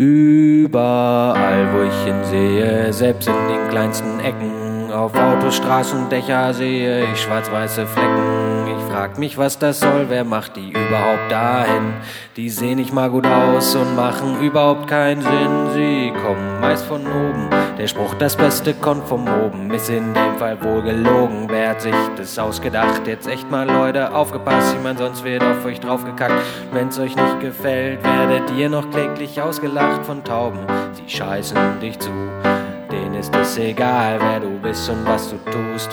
Überall, wo ich hinsehe, selbst in den kleinsten Ecken, auf Autos, Straßen, Dächer sehe ich schwarz-weiße Flecken. Ich frag mich, was das soll, wer macht die überhaupt dahin? Die sehen nicht mal gut aus und machen überhaupt keinen Sinn. Sie kommen meist von oben. Der Spruch, das Beste kommt vom oben, ist in dem Fall wohl gelogen. Wer hat sich das ausgedacht? Jetzt echt mal, Leute, aufgepasst, jemand sonst wird auf euch draufgekackt. Wenn's euch nicht gefällt, werdet ihr noch kläglich ausgelacht von Tauben. Sie scheißen dich zu. Denen ist es egal, wer du bist und was du tust.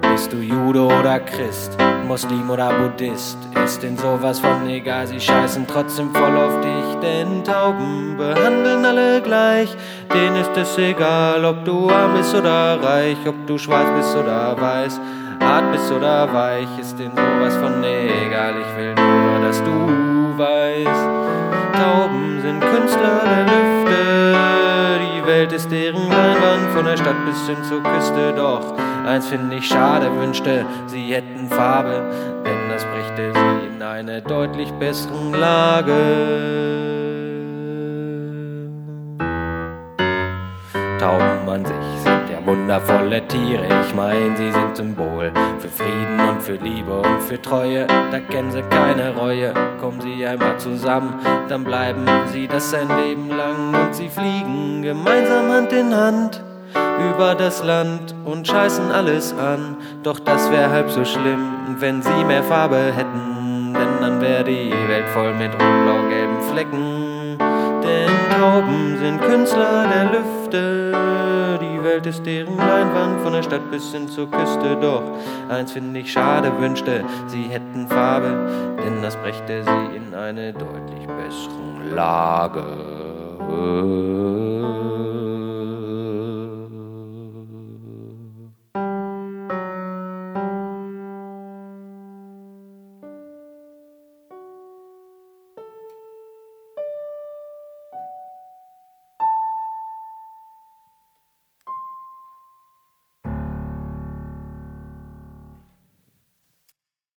Bist du Jude oder Christ, Muslim oder Buddhist, ist denn sowas von egal, sie scheißen trotzdem voll auf dich, denn Tauben behandeln alle gleich, denen ist es egal, ob du arm bist oder reich, ob du schwarz bist oder weiß, hart bist oder weich, ist denn sowas von egal, ich will nur, dass du weißt, Tauben sind Künstler der Lüfte, die Welt ist deren Leinwand, von der Stadt bis hin zur Küste, doch Eins finde ich schade, wünschte, sie hätten Farbe, denn das brächte sie in eine deutlich bessere Lage. Tauben an sich sind ja wundervolle Tiere, ich mein, sie sind Symbol für Frieden und für Liebe und für Treue. Da kennen sie keine Reue, kommen sie einmal zusammen, dann bleiben sie das ein Leben lang. Und sie fliegen gemeinsam Hand in Hand über das Land und scheißen alles an. Doch das wär halb so schlimm, wenn sie mehr Farbe hätten, denn dann wär die Welt voll mit rot-blau-gelben Flecken. Denn Tauben sind Künstler der Lüfte, die Welt ist deren Leinwand von der Stadt bis hin zur Küste. Doch eins finde ich schade, wünschte, sie hätten Farbe, denn das brächte sie in eine deutlich bessere Lage.